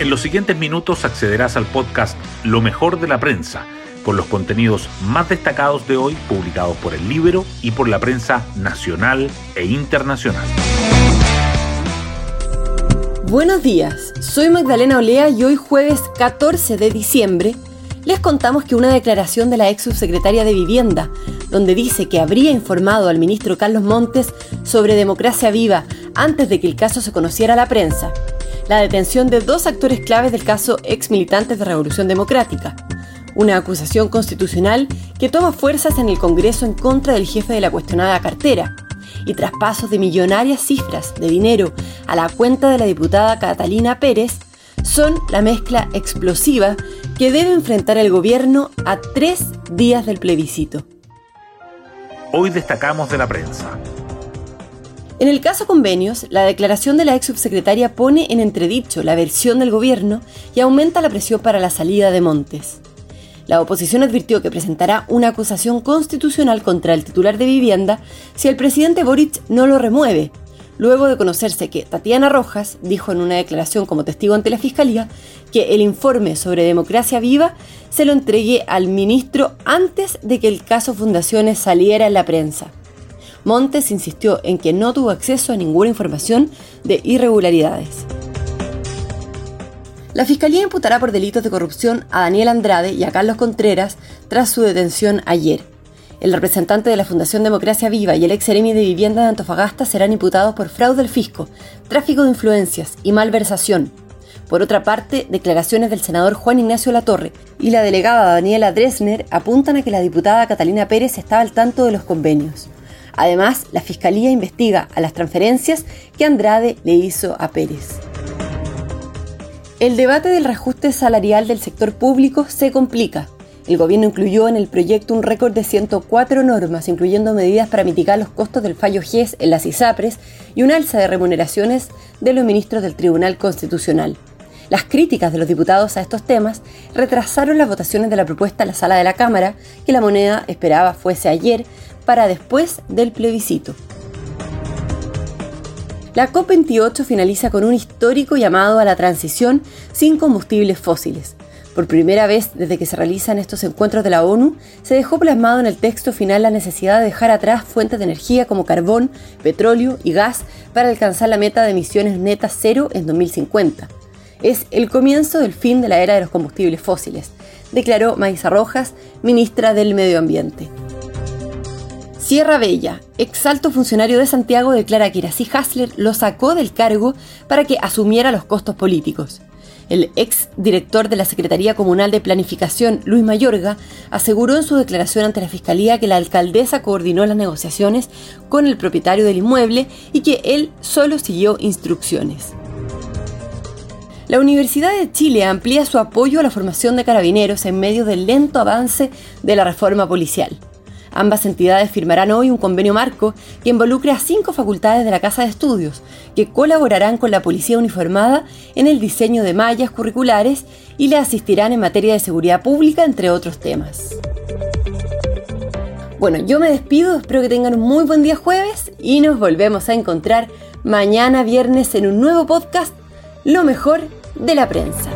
En los siguientes minutos accederás al podcast Lo mejor de la prensa, con los contenidos más destacados de hoy publicados por el libro y por la prensa nacional e internacional. Buenos días, soy Magdalena Olea y hoy jueves 14 de diciembre les contamos que una declaración de la ex subsecretaria de Vivienda, donde dice que habría informado al ministro Carlos Montes sobre democracia viva antes de que el caso se conociera a la prensa, la detención de dos actores claves del caso ex militantes de Revolución Democrática, una acusación constitucional que toma fuerzas en el Congreso en contra del jefe de la cuestionada cartera, y traspasos de millonarias cifras de dinero a la cuenta de la diputada Catalina Pérez, son la mezcla explosiva que debe enfrentar el gobierno a tres días del plebiscito. Hoy destacamos de la prensa. En el caso convenios, la declaración de la ex subsecretaria pone en entredicho la versión del gobierno y aumenta la presión para la salida de Montes. La oposición advirtió que presentará una acusación constitucional contra el titular de vivienda si el presidente Boric no lo remueve, luego de conocerse que Tatiana Rojas dijo en una declaración como testigo ante la Fiscalía que el informe sobre democracia viva se lo entregue al ministro antes de que el caso Fundaciones saliera en la prensa. Montes insistió en que no tuvo acceso a ninguna información de irregularidades. La Fiscalía imputará por delitos de corrupción a Daniel Andrade y a Carlos Contreras tras su detención ayer. El representante de la Fundación Democracia Viva y el ex de vivienda de Antofagasta serán imputados por fraude al fisco, tráfico de influencias y malversación. Por otra parte, declaraciones del senador Juan Ignacio Latorre y la delegada Daniela Dresner apuntan a que la diputada Catalina Pérez estaba al tanto de los convenios. Además, la Fiscalía investiga a las transferencias que Andrade le hizo a Pérez. El debate del reajuste salarial del sector público se complica. El gobierno incluyó en el proyecto un récord de 104 normas, incluyendo medidas para mitigar los costos del fallo GES en las ISAPRES y un alza de remuneraciones de los ministros del Tribunal Constitucional. Las críticas de los diputados a estos temas retrasaron las votaciones de la propuesta en la sala de la Cámara, que la moneda esperaba fuese ayer, para después del plebiscito. La COP28 finaliza con un histórico llamado a la transición sin combustibles fósiles. Por primera vez desde que se realizan estos encuentros de la ONU, se dejó plasmado en el texto final la necesidad de dejar atrás fuentes de energía como carbón, petróleo y gas para alcanzar la meta de emisiones netas cero en 2050. Es el comienzo del fin de la era de los combustibles fósiles, declaró Maisa Rojas, ministra del Medio Ambiente. Sierra Bella, exalto funcionario de Santiago, declara que Iracy Hasler lo sacó del cargo para que asumiera los costos políticos. El ex director de la Secretaría Comunal de Planificación, Luis Mayorga, aseguró en su declaración ante la Fiscalía que la alcaldesa coordinó las negociaciones con el propietario del inmueble y que él solo siguió instrucciones. La Universidad de Chile amplía su apoyo a la formación de carabineros en medio del lento avance de la reforma policial. Ambas entidades firmarán hoy un convenio marco que involucre a cinco facultades de la Casa de Estudios, que colaborarán con la Policía Uniformada en el diseño de mallas curriculares y le asistirán en materia de seguridad pública, entre otros temas. Bueno, yo me despido, espero que tengan un muy buen día jueves y nos volvemos a encontrar mañana viernes en un nuevo podcast, Lo mejor de la prensa.